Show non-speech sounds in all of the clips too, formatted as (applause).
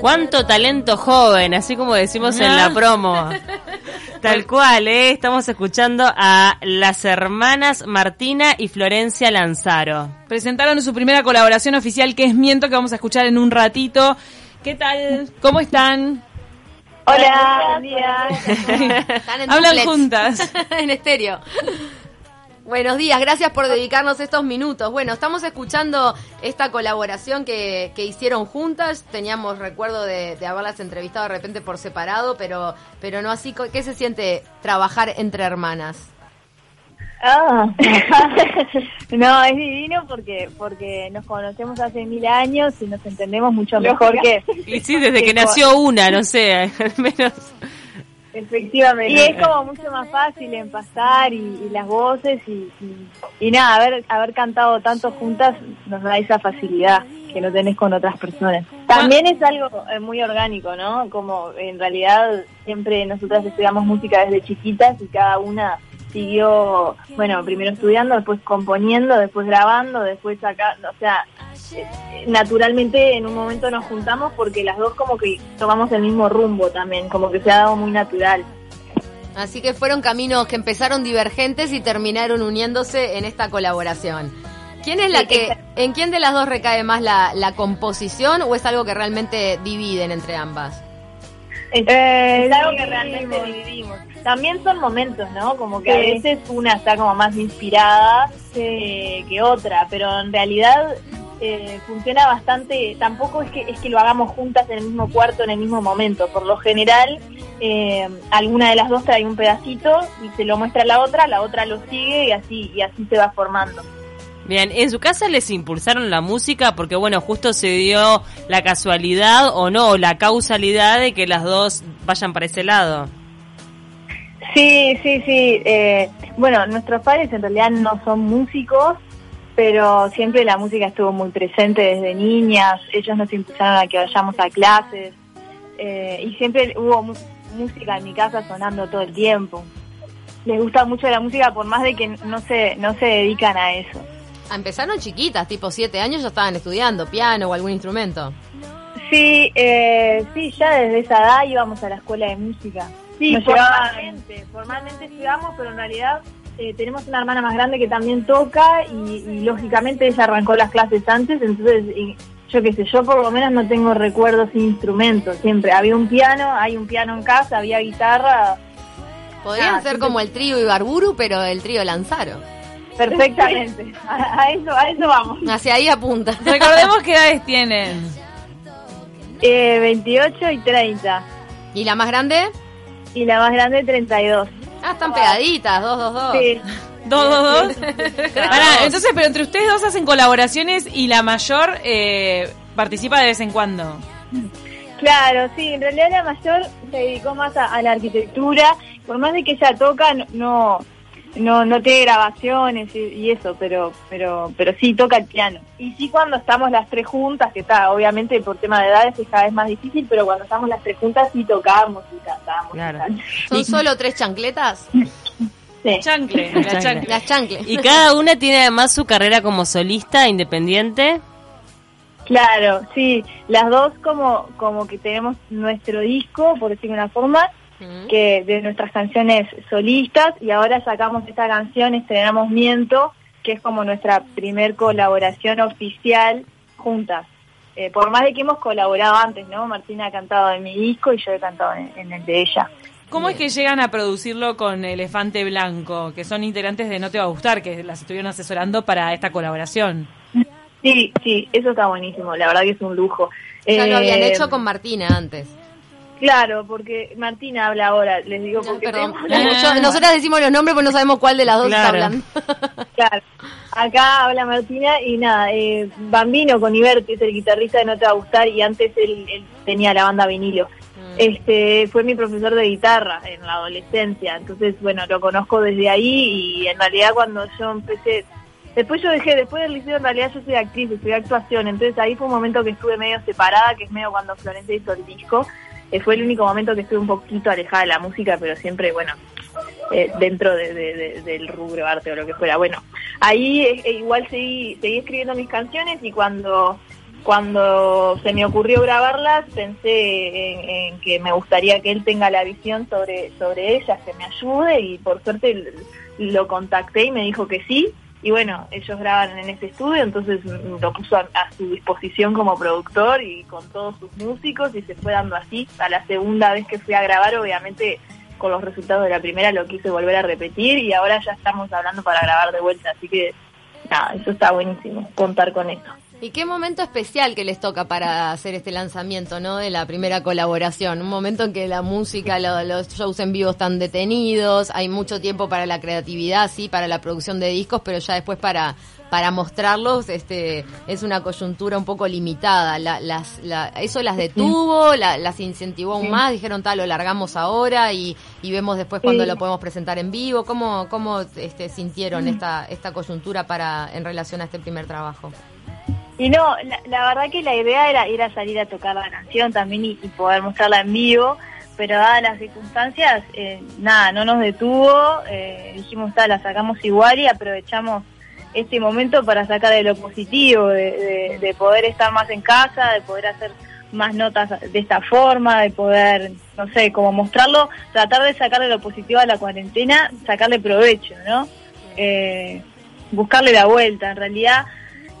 Cuánto talento joven, así como decimos en la promo. (laughs) Tal cual, ¿eh? Estamos escuchando a las hermanas Martina y Florencia Lanzaro. Presentaron su primera colaboración oficial, que es Miento, que vamos a escuchar en un ratito. ¿Qué tal? ¿Cómo están? Hola, buen día. (laughs) Hablan juntas. (laughs) en estéreo. Buenos días, gracias por dedicarnos estos minutos. Bueno, estamos escuchando esta colaboración que, que hicieron juntas. Teníamos recuerdo de, de, haberlas entrevistado de repente por separado, pero, pero no así. ¿Qué se siente trabajar entre hermanas? Ah, (laughs) no, es divino porque porque nos conocemos hace mil años y nos entendemos mucho mejor que... Y sí, desde que nació una, no sé, (laughs) al menos... Efectivamente. Y es como mucho más fácil empastar y, y las voces y, y, y, nada, haber, haber cantado tanto juntas nos da esa facilidad que no tenés con otras personas. También es algo muy orgánico, ¿no? Como en realidad siempre nosotras estudiamos música desde chiquitas y cada una siguió, bueno, primero estudiando, después componiendo, después grabando, después acá, o sea, naturalmente en un momento nos juntamos porque las dos como que tomamos el mismo rumbo también, como que se ha dado muy natural. Así que fueron caminos que empezaron divergentes y terminaron uniéndose en esta colaboración. ¿Quién es la que, en quién de las dos recae más la, la composición o es algo que realmente dividen entre ambas? Eh, es algo que realmente dividimos. También son momentos, ¿no? Como que a veces una está como más inspirada eh, que otra, pero en realidad eh, funciona bastante. Tampoco es que es que lo hagamos juntas en el mismo cuarto en el mismo momento. Por lo general, eh, alguna de las dos trae un pedacito y se lo muestra a la otra, la otra lo sigue y así y así se va formando. Bien, ¿en su casa les impulsaron la música? Porque bueno, justo se dio la casualidad o no, la causalidad de que las dos vayan para ese lado. Sí, sí, sí. Eh, bueno, nuestros padres en realidad no son músicos, pero siempre la música estuvo muy presente desde niñas. Ellos nos impulsaron a que vayamos a clases eh, y siempre hubo música en mi casa sonando todo el tiempo. Les gusta mucho la música por más de que no se, no se dedican a eso. Empezaron chiquitas, tipo siete años ya estaban estudiando piano o algún instrumento. Sí, eh, sí, ya desde esa edad íbamos a la escuela de música. Sí, formalmente, formalmente estudiamos, pero en realidad eh, tenemos una hermana más grande que también toca y, y, lógicamente ella arrancó las clases antes, entonces y, yo qué sé, yo por lo menos no tengo recuerdos sin instrumentos, siempre había un piano, hay un piano en casa, había guitarra. Podrían ah, ser como el trío Ibarburu, pero el trío Lanzaro. Perfectamente, (laughs) a, a, eso, a eso vamos. Hacia ahí apunta. Recordemos qué edades tienen. Eh, 28 y 30. ¿Y la más grande? Y la más grande 32. Ah, están pegaditas, 2, 2, 2. Sí. ¿Dos, dos, dos? (laughs) Pará, entonces, pero entre ustedes dos hacen colaboraciones y la mayor eh, participa de vez en cuando. Claro, sí, en realidad la mayor se dedicó más a, a la arquitectura, por más de que ella toca, no no no tiene grabaciones y, y, eso, pero pero pero sí toca el piano. Y sí cuando estamos las tres juntas, que está, obviamente por tema de edades es cada vez más difícil, pero cuando estamos las tres juntas sí tocamos y cantamos. Claro. ¿Son solo tres chancletas? (laughs) Sí. Chancle, la chancle. Las chancles. ¿Y cada una tiene además su carrera como solista independiente? Claro, sí, las dos como como que tenemos nuestro disco, por decirlo de una forma, que de nuestras canciones solistas y ahora sacamos esta canción, estrenamos Miento, que es como nuestra primer colaboración oficial juntas. Eh, por más de que hemos colaborado antes, ¿no? Martina ha cantado en mi disco y yo he cantado en, en el de ella. ¿Cómo es que llegan a producirlo con Elefante Blanco, que son integrantes de No Te Va a Gustar, que las estuvieron asesorando para esta colaboración? Sí, sí, eso está buenísimo, la verdad que es un lujo. Ya eh, lo habían hecho con Martina antes. Claro, porque Martina habla ahora, les digo porque... No, perdón. Yo, nosotras decimos los nombres, pero no sabemos cuál de las dos claro. está hablando. (laughs) claro, acá habla Martina y nada, eh, Bambino con Iber, que es el guitarrista de No Te Va a Gustar, y antes él, él tenía la banda vinilo. Mm. Este fue mi profesor de guitarra en la adolescencia, entonces bueno, lo conozco desde ahí y en realidad cuando yo empecé Después yo dejé, después del liceo en realidad yo soy actriz, estudié actuación, entonces ahí fue un momento que estuve medio separada, que es medio cuando Florencia hizo el disco, eh, fue el único momento que estuve un poquito alejada de la música, pero siempre, bueno, eh, dentro de, de, de, del rubro arte o lo que fuera. Bueno, ahí eh, igual seguí, seguí escribiendo mis canciones y cuando cuando se me ocurrió grabarlas pensé en, que me gustaría que él tenga la visión sobre, sobre ellas, que me ayude y por suerte lo contacté y me dijo que sí. Y bueno, ellos graban en ese estudio, entonces lo puso a, su disposición como productor y con todos sus músicos y se fue dando así. A la segunda vez que fui a grabar, obviamente con los resultados de la primera lo quise volver a repetir y ahora ya estamos hablando para grabar de vuelta, así que nada, eso está buenísimo, contar con esto. ¿Y qué momento especial que les toca para hacer este lanzamiento, ¿no? De la primera colaboración. Un momento en que la música, los shows en vivo están detenidos, hay mucho tiempo para la creatividad, sí, para la producción de discos, pero ya después para para mostrarlos este es una coyuntura un poco limitada. las, eso las detuvo, las incentivó aún más, dijeron tal, lo largamos ahora y, vemos después cuando lo podemos presentar en vivo. ¿Cómo, cómo este, sintieron esta, esta coyuntura para en relación a este primer trabajo? Y no, la, verdad que la idea era ir a salir a tocar la canción también y, poder mostrarla en vivo, pero dadas las circunstancias, eh, nada, no nos detuvo, eh, dijimos, la sacamos igual y aprovechamos este momento para sacar de lo positivo, de, poder estar más en casa, de poder hacer más notas de esta forma, de poder, no sé, como mostrarlo, tratar de sacarle lo positivo a la cuarentena, sacarle provecho, ¿no? Eh, buscarle la vuelta. En realidad,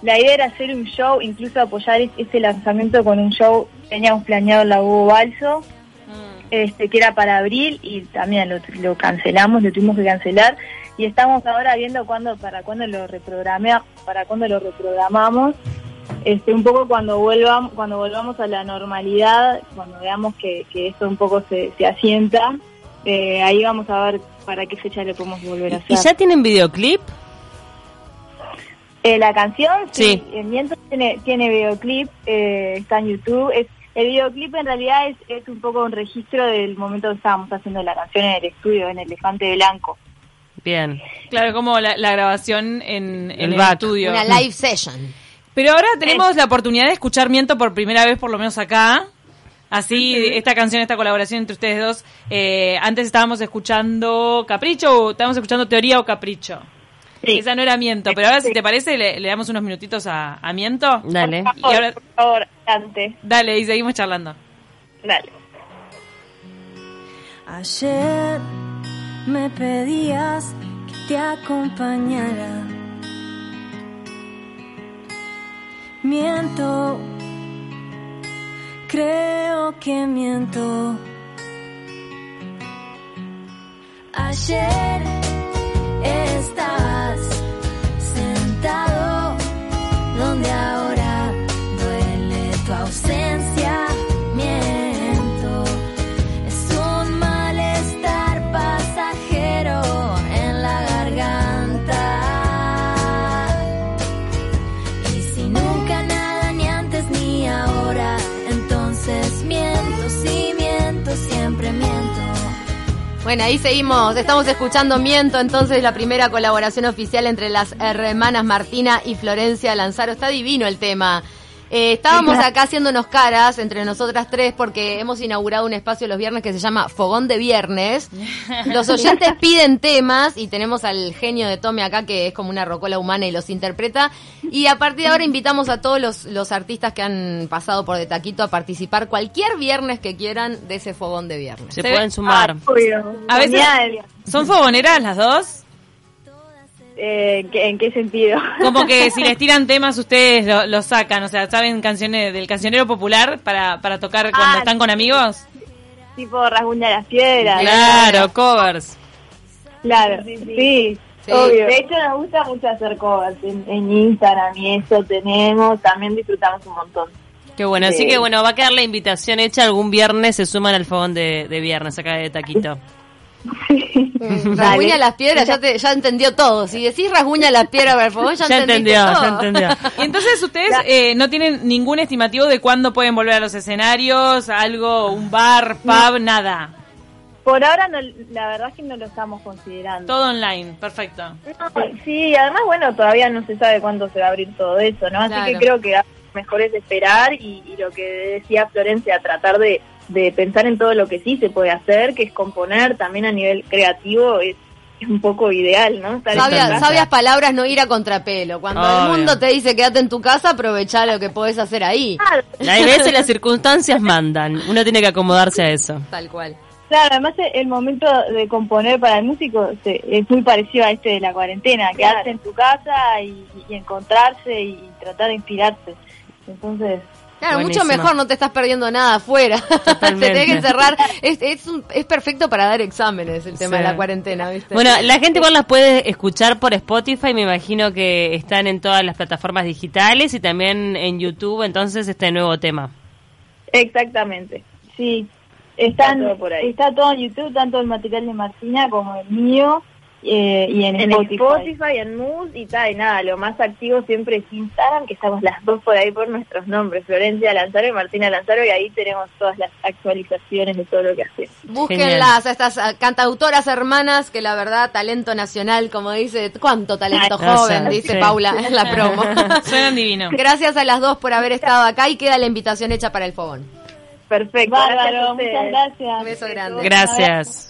la idea era hacer un show, incluso apoyar ese lanzamiento con un show que teníamos planeado en la Hugo Balso, mm. este, que era para abril y también lo, cancelamos, lo tuvimos que cancelar y estamos ahora viendo cuándo, para cuándo lo reprogramamos, para cuándo lo reprogramamos, este, un poco cuando volvamos, cuando volvamos a la normalidad, cuando veamos que, esto un poco se, se asienta, eh, ahí vamos a ver para qué fecha le podemos volver a hacer. ¿Y ya tienen videoclip? Eh, la canción, sí, el viento tiene, tiene videoclip, eh, está en YouTube. Es, el videoclip en realidad es, es un poco un registro del momento que estábamos haciendo la canción en el estudio, en Elefante Blanco. Bien. Claro, como la, grabación en, el, estudio. Una live session. Pero ahora tenemos la oportunidad de escuchar Miento por primera vez, por lo menos acá. Así, esta canción, esta colaboración entre ustedes dos. Eh, antes estábamos escuchando Capricho o estábamos escuchando Teoría o Capricho. Esa no era Miento, pero ahora si te parece le, damos unos minutitos a, Miento. Dale. Por favor, por favor, antes. Dale, y seguimos charlando. Dale. Ayer me pedías que te acompañara. Miento, creo que miento. Ayer Bueno, ahí seguimos, estamos escuchando Miento, entonces la primera colaboración oficial entre las hermanas Martina y Florencia Lanzaro. Está divino el tema. Eh, estábamos acá haciéndonos caras entre nosotras tres porque hemos inaugurado un espacio los viernes que se llama Fogón de Viernes. (laughs) Los oyentes piden temas y tenemos al genio de Tome acá que es como una rocola humana y los interpreta. Y a partir de ahora invitamos a todos los, los artistas que han pasado por De Taquito a participar cualquier viernes que quieran de ese Fogón de Viernes. Se, pueden sumar. Ah, a veces son fogoneras las dos. Eh, ¿En qué sentido? (laughs) Como que si les tiran (laughs) temas ustedes los sacan, o sea, ¿saben canciones del cancionero popular para, para tocar cuando ah, están con amigos? Tipo Rasguña las Piedras. Claro, covers. Claro, sí, obvio. De hecho nos gusta mucho hacer covers en, Instagram y eso tenemos, también disfrutamos un montón. Qué bueno, así que bueno, va a quedar la invitación hecha algún viernes, se suman al fogón de, de viernes acá de Taquito. (laughs) rasguña las piedras, ya, te, ya entendió todo. Si decís rasguña las piedras, por favor, ya, entendió, Ya entendió. (laughs) Y entonces ustedes eh, no tienen ningún estimativo de cuándo pueden volver a los escenarios, algo, un bar, pub, nada. Por ahora no, la verdad es que no lo estamos considerando. Todo online, perfecto. sí, además bueno, todavía no se sabe cuándo se va a abrir todo eso, ¿no? Así que creo que mejor es esperar y, y lo que decía Florencia, tratar de de pensar en todo lo que sí se puede hacer, que es componer también a nivel creativo, es, es un poco ideal, ¿no? Estar Sabia- sabias palabras, no ir a contrapelo. Cuando el mundo te dice quédate en tu casa, aprovecha lo que podés hacer ahí. Claro, Hay veces las circunstancias mandan. Uno tiene que acomodarse a eso. Tal cual. Claro, además el momento de componer para el músico se- es muy parecido a este de la cuarentena, quedarse en tu casa y, y encontrarse y tratar de inspirarse. Entonces, Claro, Buenísimo. mucho mejor, no te estás perdiendo nada afuera. (laughs) te tenés que encerrar. Es, es, un- es perfecto para dar exámenes el tema Sí. de la cuarentena, ¿viste? Bueno, la gente igual las puede escuchar por Spotify, me imagino que están en todas las plataformas digitales y también en YouTube, entonces este nuevo tema. exactamente. Sí, están, Está todo por ahí. está todo en YouTube, tanto el material de Martina como el mío, eh, y en, En Spotify. Spotify, en Mood y tal, y nada, lo más activo siempre es Instagram, que estamos las dos por ahí por nuestros nombres, Florencia Lanzaro y Martina Lanzaro, y ahí tenemos todas las actualizaciones de todo lo que hacemos. Búsquenlas a estas ah, cantautoras hermanas que la verdad, talento nacional, como dice, cuánto talento Ay, joven, dice sí. Paula en la promo. (laughs) Suenan divino. Gracias a las dos por haber estado acá y queda la invitación hecha para el fogón. Perfecto. Bárbaro, gracias muchas gracias. Un beso grande. Gracias.